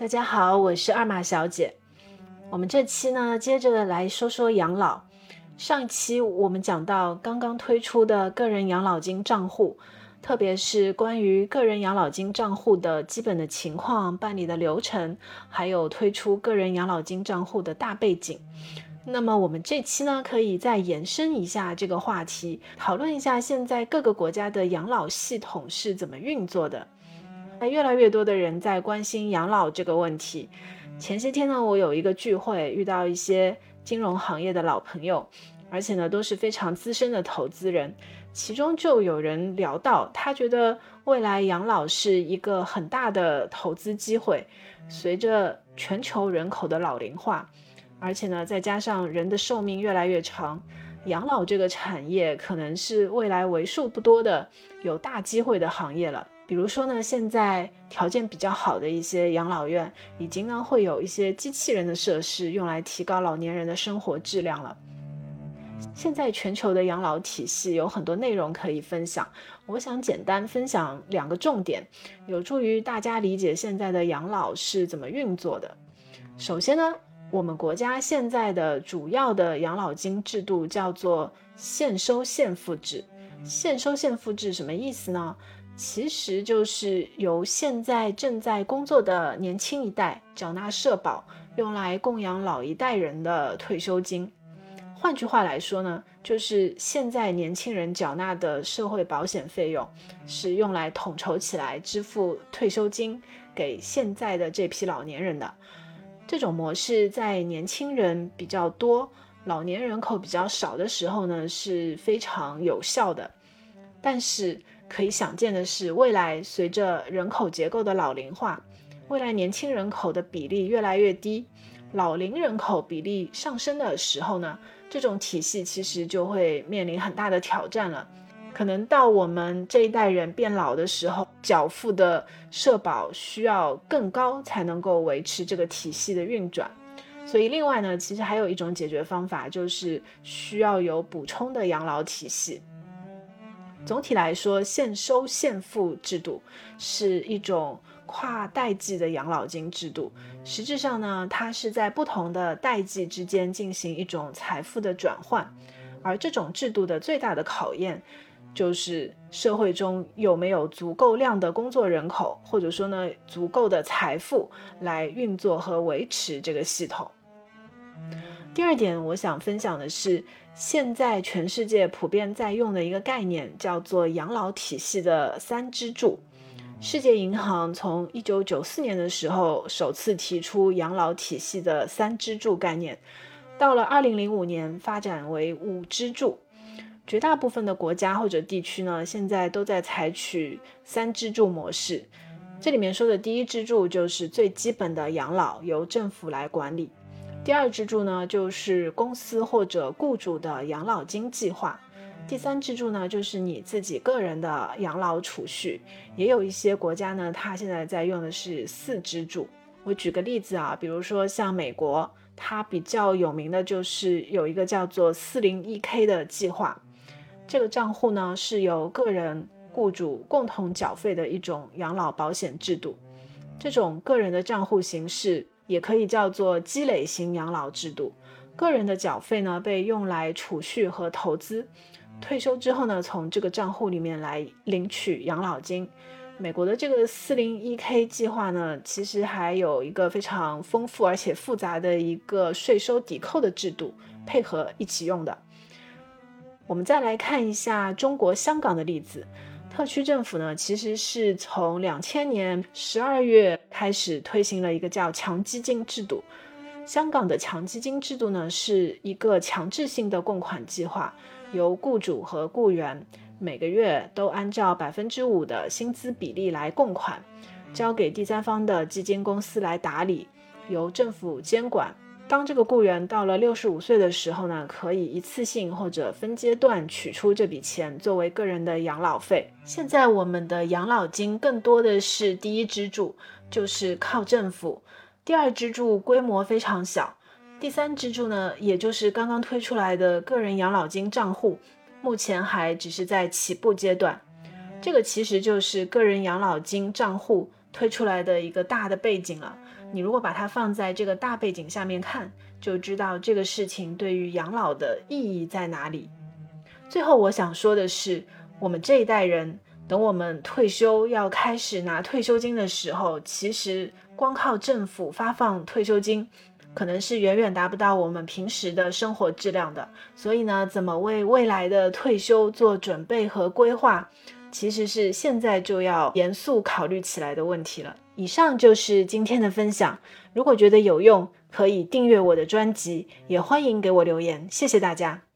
大家好，我是二马小姐。我们这期呢，接着来说说养老。上一期我们讲到刚刚推出的个人养老金账户，特别是关于个人养老金账户的基本的情况、办理的流程，还有推出个人养老金账户的大背景。那么我们这期呢，可以再延伸一下这个话题，讨论一下现在各个国家的养老系统是怎么运作的。那越来越多的人在关心养老这个问题。前些天呢，我有一个聚会，遇到一些金融行业的老朋友，而且呢都是非常资深的投资人。其中就有人聊到，他觉得未来养老是一个很大的投资机会。随着全球人口的老龄化，而且呢再加上人的寿命越来越长，养老这个产业可能是未来为数不多的有大机会的行业了。比如说呢，现在条件比较好的一些养老院，已经呢会有一些机器人的设施，用来提高老年人的生活质量了。现在全球的养老体系有很多内容可以分享，我想简单分享两个重点，有助于大家理解现在的养老是怎么运作的。首先呢，我们国家现在的主要的养老金制度叫做现收现付制。现收现付制什么意思呢？其实就是由现在正在工作的年轻一代缴纳社保，用来供养老一代人的退休金。换句话来说呢，就是现在年轻人缴纳的社会保险费用，是用来统筹起来支付退休金给现在的这批老年人的。这种模式在年轻人比较多、老年人口比较少的时候呢，是非常有效的。但是，可以想见的是，未来随着人口结构的老龄化，未来年轻人口的比例越来越低，老龄人口比例上升的时候呢，这种体系其实就会面临很大的挑战了。可能到我们这一代人变老的时候，缴付的社保需要更高才能够维持这个体系的运转。所以，另外呢，其实还有一种解决方法，就是需要有补充的养老体系。总体来说，现收现付制度是一种跨代际的养老金制度。实质上呢，它是在不同的代际之间进行一种财富的转换。而这种制度的最大的考验，就是社会中有没有足够量的工作人口，或者说呢，足够的财富来运作和维持这个系统。第二点，我想分享的是。现在全世界普遍在用的一个概念叫做养老体系的三支柱。世界银行从一九九四年的时候首次提出养老体系的三支柱概念，到了二零零五年发展为五支柱。绝大部分的国家或者地区呢，现在都在采取三支柱模式。这里面说的第一支柱就是最基本的养老，由政府来管理。第二支柱呢，就是公司或者雇主的养老金计划；第三支柱呢，就是你自己个人的养老储蓄。也有一些国家呢，它现在在用的是四支柱。我举个例子啊，比如说像美国，它比较有名的就是有一个叫做四零一 K 的计划。这个账户呢，是由个人、雇主共同缴费的一种养老保险制度。这种个人的账户形式。也可以叫做积累型养老制度，个人的缴费呢被用来储蓄和投资，退休之后呢从这个账户里面来领取养老金。美国的这个四零一 K 计划呢，其实还有一个非常丰富而且复杂的一个税收抵扣的制度配合一起用的。我们再来看一下中国香港的例子。特区政府呢，其实是从两千年十二月开始推行了一个叫强基金制度。香港的强基金制度呢，是一个强制性的供款计划，由雇主和雇员每个月都按照百分之五的薪资比例来供款，交给第三方的基金公司来打理，由政府监管。当这个雇员到了六十五岁的时候呢，可以一次性或者分阶段取出这笔钱作为个人的养老费。现在我们的养老金更多的是第一支柱，就是靠政府；第二支柱规模非常小；第三支柱呢，也就是刚刚推出来的个人养老金账户，目前还只是在起步阶段。这个其实就是个人养老金账户推出来的一个大的背景了。你如果把它放在这个大背景下面看，就知道这个事情对于养老的意义在哪里。最后，我想说的是，我们这一代人，等我们退休要开始拿退休金的时候，其实光靠政府发放退休金，可能是远远达不到我们平时的生活质量的。所以呢，怎么为未来的退休做准备和规划，其实是现在就要严肃考虑起来的问题了。以上就是今天的分享。如果觉得有用，可以订阅我的专辑，也欢迎给我留言。谢谢大家。